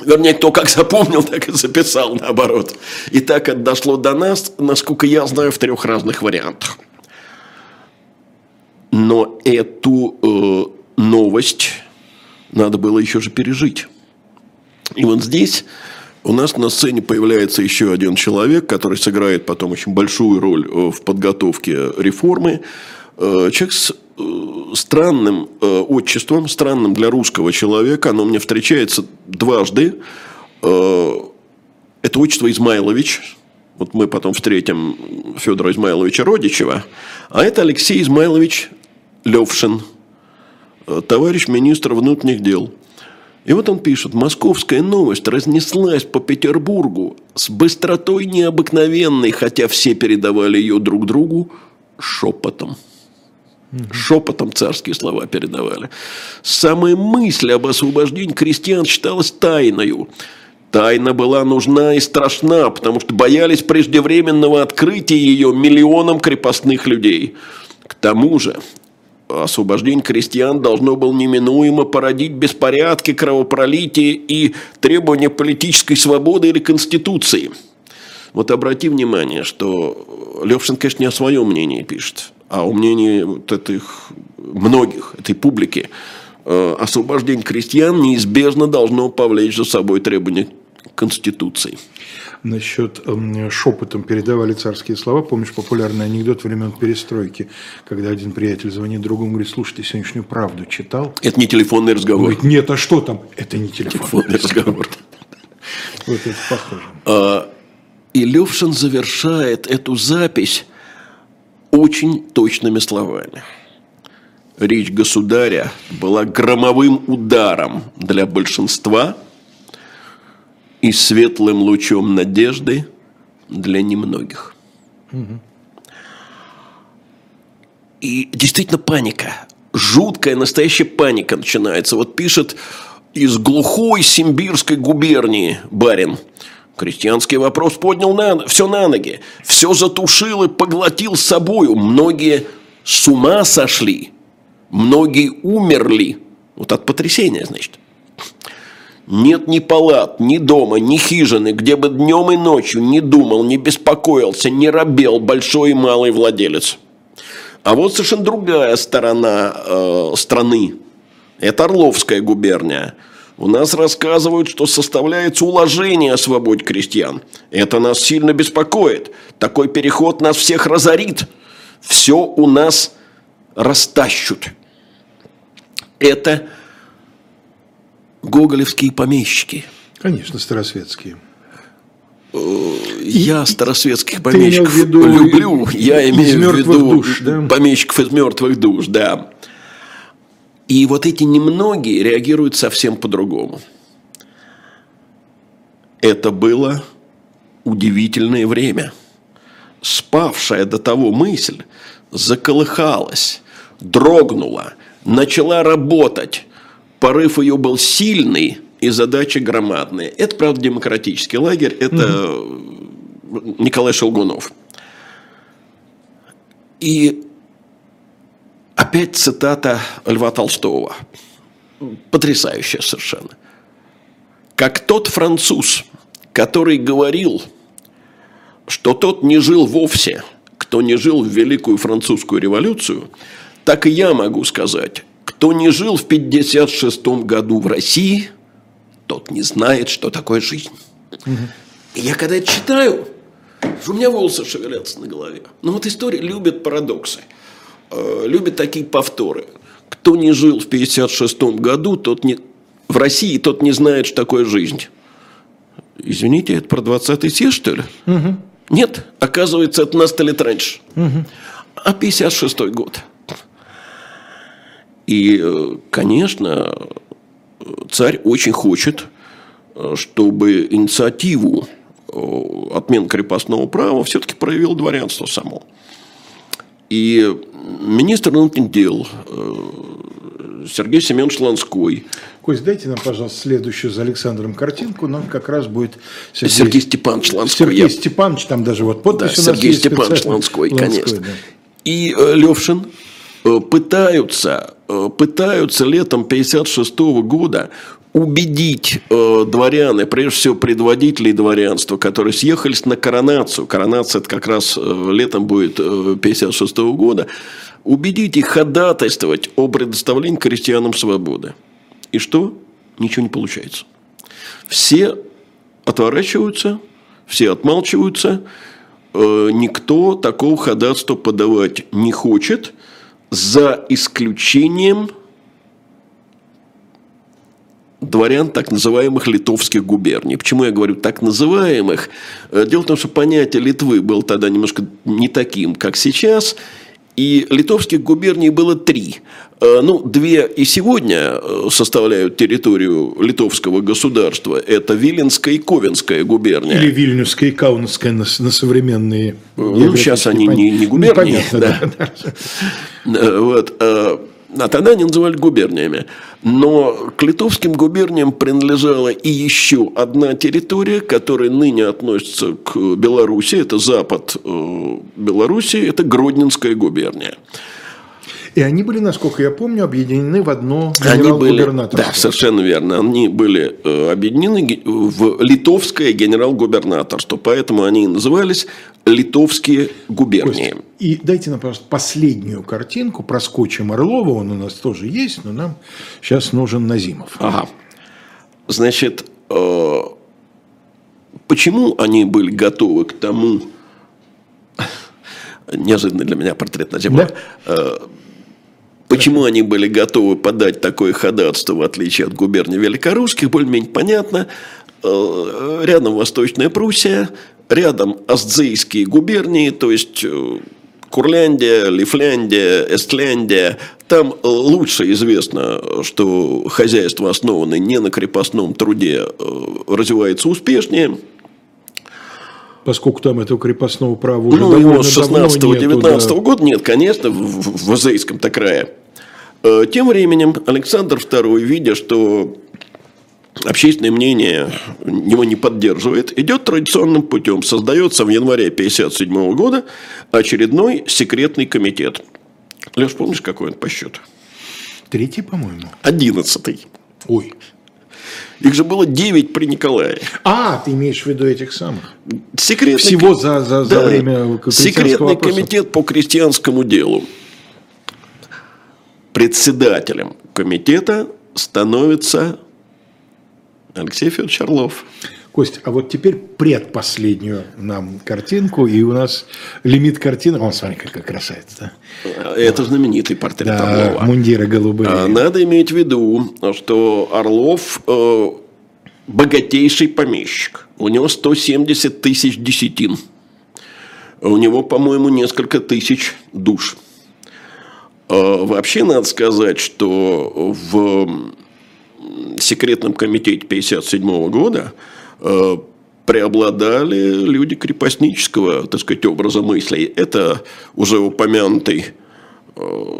Вернее, кто как запомнил, так и записал, наоборот. И так это дошло до нас, насколько я знаю, в трех разных вариантах. Но эту э, новость надо было еще же пережить. И вот здесь у нас на сцене появляется еще один человек, который сыграет потом очень большую роль э, в подготовке реформы. Э, Человек с э, странным э, отчеством, странным для русского человека. Оно мне встречается дважды. Это отчество Измайлович. Вот мы потом встретим Федора Измайловича Родичева. А это Алексей Измайлович Левшин, товарищ министр внутренних дел. И вот он пишет, московская новость разнеслась по Петербургу с быстротой необыкновенной, хотя все передавали ее друг другу шепотом. Шепотом царские слова передавали. Самая мысль об освобождении крестьян считалась тайною. Тайна была нужна и страшна, потому что боялись преждевременного открытия ее миллионам крепостных людей. К тому же освобождение крестьян должно было неминуемо породить беспорядки, кровопролитие и требования политической свободы или конституции. Вот обрати внимание, что Левшин, конечно, не о своем мнении пишет, а о мнении вот этих многих, этой публики. Э, Освобождение крестьян неизбежно должно повлечь за собой требования Конституции. Насчет эм, шепотом передавали царские слова. Помнишь популярный анекдот времен перестройки, когда один приятель звонит другому и говорит, слушай, ты сегодняшнюю правду читал? Это не телефонный Он разговор. говорит, нет, а что там? Это не телефон. Телефонный разговор. Вот это похоже. А, И Левшин завершает эту запись очень точными словами. Речь государя была громовым ударом для большинства и светлым лучом надежды для немногих. И действительно паника. Жуткая, настоящая паника начинается. Вот пишет из глухой Симбирской губернии барин. Крестьянский вопрос поднял на, все на ноги. Все затушил и поглотил с собою. Многие с ума сошли. Многие умерли. Вот от потрясения, значит. Нет ни палат, ни дома, ни хижины, где бы днем и ночью не думал, не беспокоился, не робел большой и малый владелец. А вот совершенно другая сторона э, страны. Это Орловская губерния. У нас рассказывают, что составляется уложение о свободе крестьян. Это нас сильно беспокоит. Такой переход нас всех разорит. Все у нас растащут. Это гоголевские помещики. Конечно, старосветские. Я старосветских помещиков виду люблю. Я имею в виду душ, да? помещиков из мертвых душ, да. И вот эти немногие реагируют совсем по-другому. Это было удивительное время. спавшая до того мысль заколыхалась, дрогнула, начала работать. Порыв ее был сильный и задачи громадные. Это, правда, демократический лагерь, это угу. Николай Шелгунов. И опять цитата Льва Толстого. Потрясающая совершенно. Как тот француз, который говорил, что тот не жил вовсе, кто не жил в Великую Французскую революцию, так и я могу сказать, кто не жил в 1956 году в России, тот не знает, что такое жизнь. И я когда это читаю, у меня волосы шевелятся на голове. Но вот история любит парадоксы, любит такие повторы. Кто не жил в 1956 году, тот не, в России, тот не знает, что такое жизнь. Извините, это про 20-й съезд, что ли? Угу. Нет, оказывается, это на сто лет раньше. Угу. А 56-й год. И, э, конечно, царь очень хочет, э, чтобы инициативу э, отмен крепостного права все-таки проявил дворянство само. И министр внутренних дел Сергей Семенович Ланской. Кость, дайте нам, пожалуйста, следующую за Александром картинку. Нам как раз будет Сергей, Сергей Степанович Ланской. Сергей Степанович, там даже вот подпись да, у нас Сергей Степанович Ланской, Ланской, конечно. Да. И э, Левшин э, пытаются, э, пытаются летом 1956 года убедить э, дворян, и прежде всего предводителей дворянства, которые съехались на коронацию, коронация это как раз э, летом будет э, 56 года, убедить их ходатайствовать о предоставлении крестьянам свободы. И что? Ничего не получается. Все отворачиваются, все отмалчиваются, э, никто такого ходатайства подавать не хочет, за исключением дворян так называемых литовских губерний. Почему я говорю так называемых? Э, дело в том, что понятие Литвы было тогда немножко не таким, как сейчас – и литовских губерний было три. Э, ну, две и сегодня э, составляют территорию литовского государства. Это Виленская и Ковенская губерния. Или Вильнюсская и Каунасская на, на современные... Ну, сейчас они не, не губернии. Ну, понятно, да. да. Вот. А тогда они называли губерниями. Но к литовским губерниям принадлежала и еще одна территория, которая ныне относится к Беларуси. Это запад э, Беларуси, это Гродненская губерния. И они были, насколько я помню, объединены в одно генерал-губернаторство. Да, совершенно верно. Они были э, объединены в литовское генерал-губернаторство. Поэтому они назывались литовские губернии. Кость, и дайте нам, пожалуйста, последнюю картинку. Проскочим Орлова. Он у нас тоже есть, но нам сейчас нужен Назимов. Ага. Значит, э, почему они были готовы к тому, неожиданный для меня портрет Назимова, да? Почему они были готовы подать такое ходатайство, в отличие от губерний великорусских, более-менее понятно. Э, рядом Восточная Пруссия, рядом Астзейские губернии, то есть э, Курляндия, Лифляндия, Эстляндия. Там лучше известно, что хозяйство, основанное не на крепостном труде, э, развивается успешнее. Поскольку там этого крепостного права уже ну, его с 16-19 да. года нет, конечно, в, в Азейском-то крае. Э, тем временем Александр II, видя, что общественное мнение его не поддерживает, идет традиционным путем. Создается в январе 1957 года очередной секретный комитет. Леш, помнишь, какой он по счету? Третий, по-моему. Одиннадцатый. Ой. Их же было 9 при Николае. А, ты имеешь в виду этих самых? Секретный, Всего за, за, за время Секретный вопроса. комитет по крестьянскому делу председателем комитета становится Алексей Федорович Орлов. Кость, а вот теперь предпоследнюю нам картинку, и у нас лимит картины. Вон, смотри, какая красавица. Да? Это знаменитый портрет да, Орлова. мундиры голубые. А, надо иметь в виду, что Орлов э, богатейший помещик. У него 170 тысяч десятин. У него, по-моему, несколько тысяч душ. А, вообще надо сказать, что в секретном комитете 1957 года а, преобладали люди крепостнического, так сказать, образа мыслей. Это уже упомянутый э,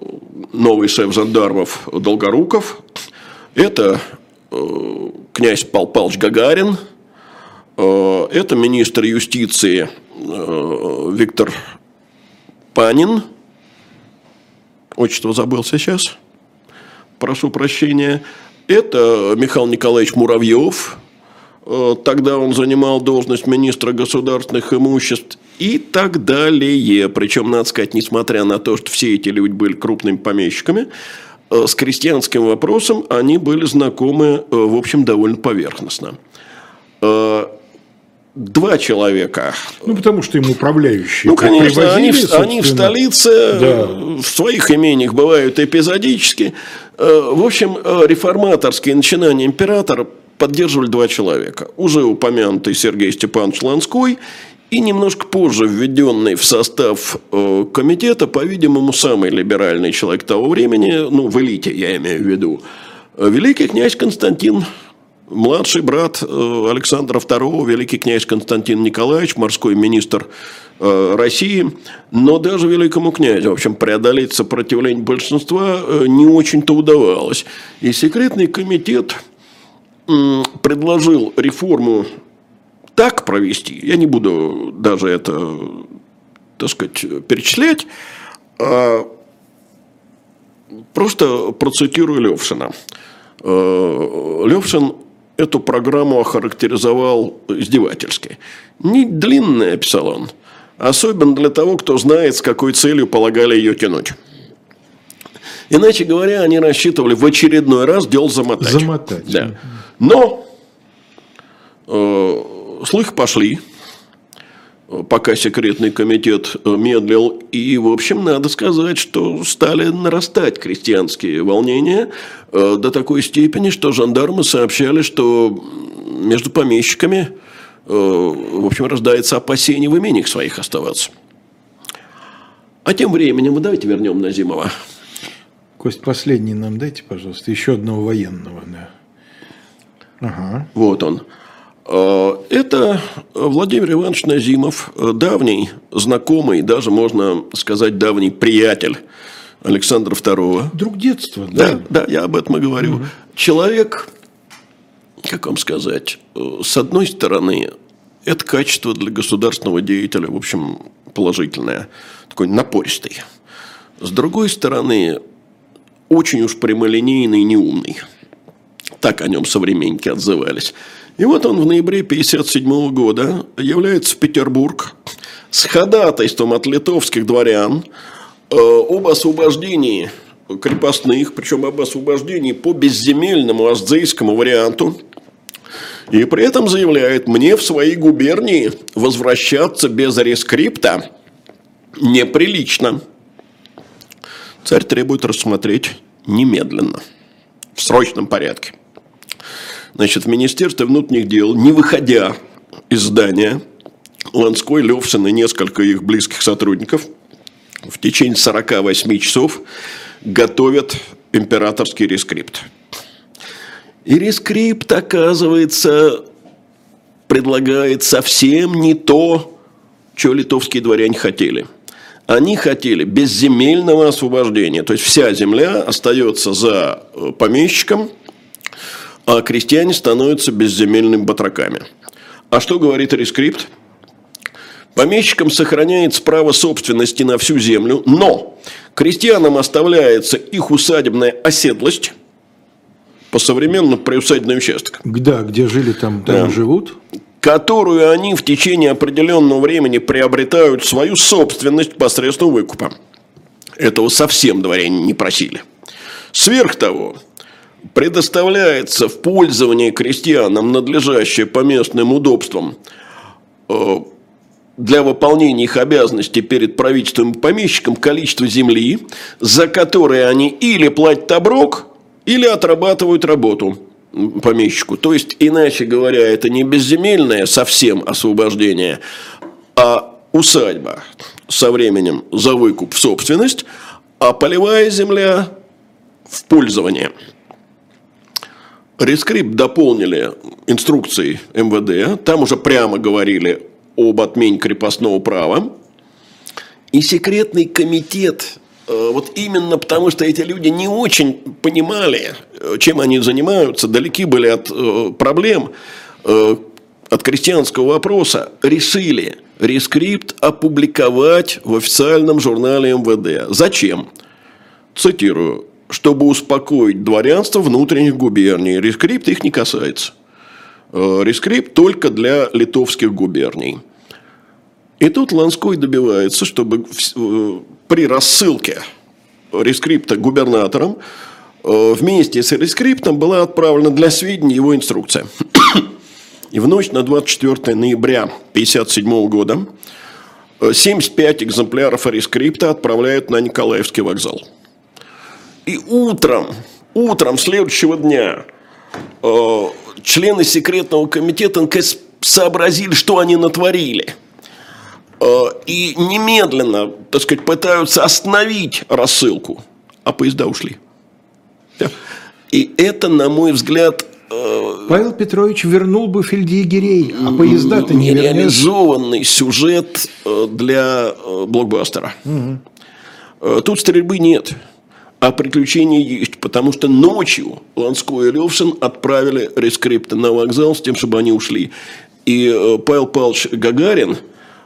новый шеф жандармов Долгоруков, это князь Пал Палыч Гагарин, это министр юстиции Виктор Панин, отчество забыл сейчас, прошу прощения, это Михаил Николаевич Муравьев, Э, тогда он занимал должность министра государственных имуществ и так далее. Причем, надо сказать, несмотря на то, что все эти люди были крупными помещиками, э, с крестьянским вопросом они были знакомы, э, в общем, довольно поверхностно. Два человека. Ну, потому что им управляющие. Ну, конечно, они, в, они в столице, да. в своих имениях бывают эпизодически. В общем, реформаторские начинания императора поддерживали два человека. Уже упомянутый Сергей Степанович Ланской и немножко позже введенный в состав э, комитета, по-видимому, самый либеральный человек того времени, ну, в элите я имею в виду, великий князь Константин младший брат э, Александра II, великий князь Константин Николаевич, морской министр э, России, но даже великому князю, в общем, преодолеть сопротивление большинства не очень-то удавалось. И секретный комитет предложил реформу так провести, я не буду даже это, так сказать, перечислять, а просто процитирую Левшина. Э, Левшин эту программу охарактеризовал издевательски. Не длинная, писал он, особенно для того, кто знает, с какой целью полагали ее тянуть. Иначе говоря, они рассчитывали в очередной раз дело замотать. Замотать. Да. Но э, слухи пошли, пока секретный комитет э, медлил. И, в общем, надо сказать, что стали нарастать крестьянские волнения э, до такой степени, что жандармы сообщали, что между помещиками, э, в общем, рождается опасение в имениях своих оставаться. А тем временем, давайте вернем Назимова. Кость, последний нам дайте, пожалуйста, еще одного военного. Да. Ага. Вот он. Э, это Владимир Иванович Назимов, давний знакомый, даже можно сказать давний приятель Александра II. Друг детства, да? Да, да, я об этом и говорю. Угу. Человек, как вам сказать, э, с одной стороны, это качество для государственного деятеля, в общем, положительное, такой напористый. С другой стороны, очень уж прямолинейный и неумный. Так о нем современники отзывались. И вот он в ноябре 1957 года является в Петербург с ходатайством от литовских дворян э, об освобождении крепостных, причем об освобождении по безземельному аздзейскому варианту. И при этом заявляет, мне в свои губернии возвращаться без рескрипта неприлично. Царь требует рассмотреть немедленно, в срочном порядке значит, в Министерстве внутренних дел, не выходя из здания, Ланской, Левшин и несколько их близких сотрудников в течение 48 часов готовят императорский рескрипт. И рескрипт, оказывается, предлагает совсем не то, что литовские дворяне хотели. Они хотели безземельного освобождения. То есть вся земля остается за э, помещиком – а крестьяне становятся безземельными батраками. А что говорит рескрипт? Помещикам сохраняется право собственности на всю землю, но крестьянам оставляется их усадебная оседлость, по современному приусадебный участок. Да, где жили, там, там да. живут. Которую они в течение определенного времени приобретают свою собственность посредством выкупа. Этого совсем дворяне не просили. Сверх того, предоставляется в пользование крестьянам надлежащее по местным удобствам э, для выполнения их обязанностей перед правительством и помещиком количество земли, за которое они или платят оброк, или отрабатывают работу помещику. То есть, иначе говоря, это не безземельное совсем освобождение, а усадьба со временем за выкуп в собственность, а полевая земля в пользование – Рескрипт дополнили инструкцией МВД. Там уже прямо говорили об отмене крепостного права. И секретный комитет, э, вот именно потому, что эти люди не очень понимали, э, чем они занимаются, далеки были от э, проблем, от крестьянского вопроса, решили рескрипт опубликовать в официальном журнале МВД. Зачем? Цитирую чтобы успокоить дворянство внутренних губерний. Рескрипт их не касается. Э, рескрипт только для литовских губерний. И тут Ланской добивается, чтобы э, при рассылке рескрипта губернаторам э, вместе с рескриптом была отправлена для сведения его инструкция. И в ночь на 24 ноября 1957 года 75 экземпляров рескрипта отправляют на Николаевский вокзал. И утром, утром следующего дня э, члены секретного комитета НКС сообразили, что они натворили. Э, и немедленно, так сказать, пытаются остановить рассылку. А поезда ушли. И это, на мой взгляд, э, Павел Петрович вернул бы фельдъегерей, а поезда-то не Нереализованный сюжет э, для э, блокбастера. Угу. Тут стрельбы нет. А приключения есть, потому что ночью Ланской и Левшин отправили рескрипты на вокзал с тем, чтобы они ушли. И э, Павел Павлович Гагарин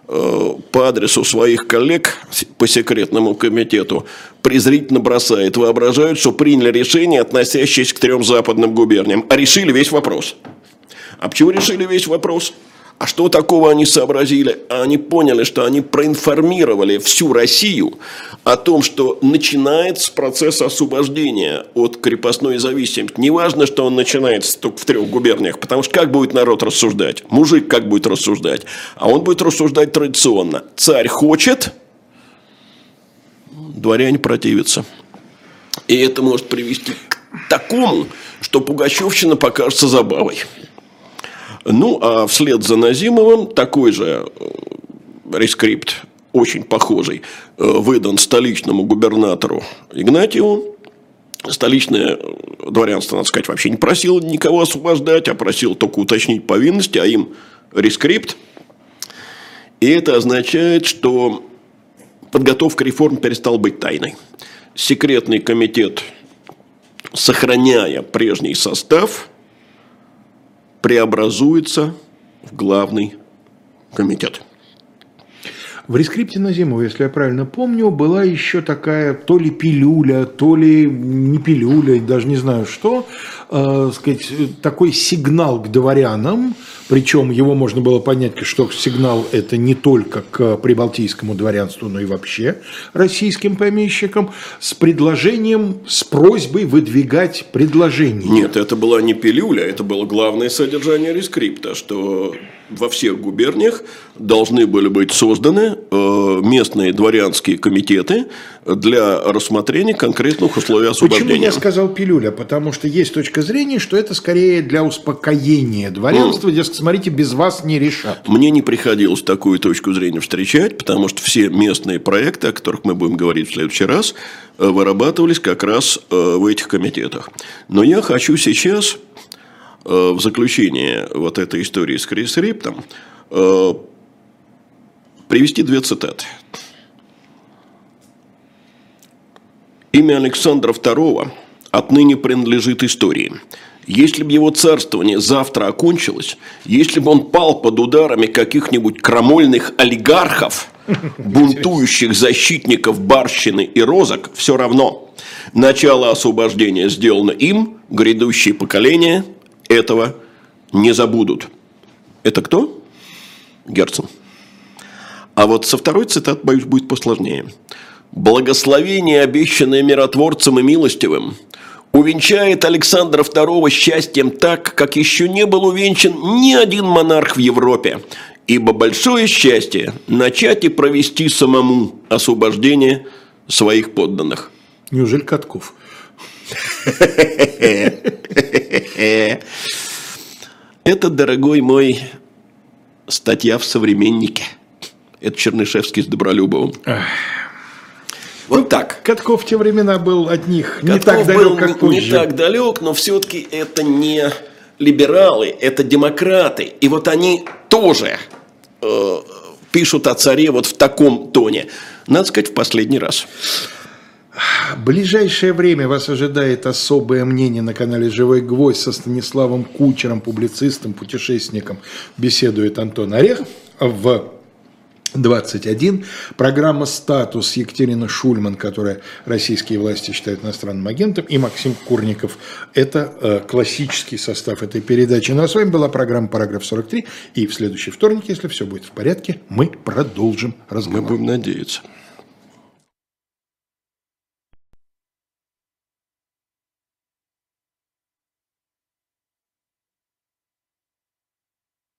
э, по адресу своих коллег по секретному комитету презрительно бросает, воображают, что приняли решение, относящееся к трем западным губерниям, а решили весь вопрос. А почему решили весь вопрос? А что такого они сообразили? Они поняли, что они проинформировали всю Россию о том, что начинается процесс освобождения от крепостной зависимости. Неважно, что он начинается только в трех губерниях, потому что как будет народ рассуждать? Мужик как будет рассуждать? А он будет рассуждать традиционно. Царь хочет, дворяне противятся. И это может привести к такому, что Пугачевщина покажется забавой. Ну, а вслед за Назимовым такой же э, рескрипт, очень похожий, э, выдан столичному губернатору Игнатьеву. Столичное дворянство, надо сказать, вообще не просило никого освобождать, а просило только уточнить повинности, а им рескрипт. И это означает, что подготовка реформ перестала быть тайной. Секретный комитет, сохраняя прежний состав – преобразуется в главный комитет. В рескрипте на зиму, если я правильно помню, была еще такая то ли пилюля, то ли не пилюля, даже не знаю что, э, сказать, такой сигнал к дворянам, причем его можно было понять, что сигнал это не только к прибалтийскому дворянству, но и вообще российским помещикам, с предложением, с просьбой выдвигать предложение. Нет, это была не пилюля, это было главное содержание рескрипта, что во всех губерниях должны были быть созданы э, местные дворянские комитеты для рассмотрения конкретных условий освобождения. Почему я сказал пилюля? Потому что есть точка зрения, что это скорее для успокоения дворянства. Mm. Дескать, смотрите, без вас не решат. Мне не приходилось такую точку зрения встречать, потому что все местные проекты, о которых мы будем говорить в следующий раз, э, вырабатывались как раз э, в этих комитетах. Но я хочу сейчас Э, в заключение вот этой истории с Крис Риптом привести две цитаты. Имя Александра II отныне принадлежит истории. Если бы его царствование завтра окончилось, если бы он пал под ударами каких-нибудь крамольных олигархов, бунтующих защитников барщины и розок, все равно. Начало освобождения сделано им, грядущие поколения – этого не забудут. Это кто? Герцен. А вот со второй цитат, боюсь, будет посложнее. «Благословение, обещанное миротворцем и милостивым, увенчает Александра II счастьем так, как еще не был увенчан ни один монарх в Европе, ибо большое счастье начать и провести самому освобождение своих подданных». Неужели Катков? Это, дорогой мой, статья в «Современнике». Это Чернышевский с Добролюбовым. Вот так. Катков в те времена был от них не Катков так далек, был как не позже. так далек, но все-таки это не либералы, это демократы. И вот они тоже э, пишут о царе вот в таком тоне. Надо сказать, в последний раз. В ближайшее время вас ожидает особое мнение на канале «Живой гвоздь» со Станиславом Кучером, публицистом, путешественником. Беседует Антон Орех в 21. Программа «Статус» Екатерина Шульман, которая российские власти считают иностранным агентом, и Максим Курников. Это э, классический состав этой передачи. Ну а с вами была программа «Параграф 43». И в следующий вторник, если все будет в порядке, мы продолжим Мы разговор. будем надеяться.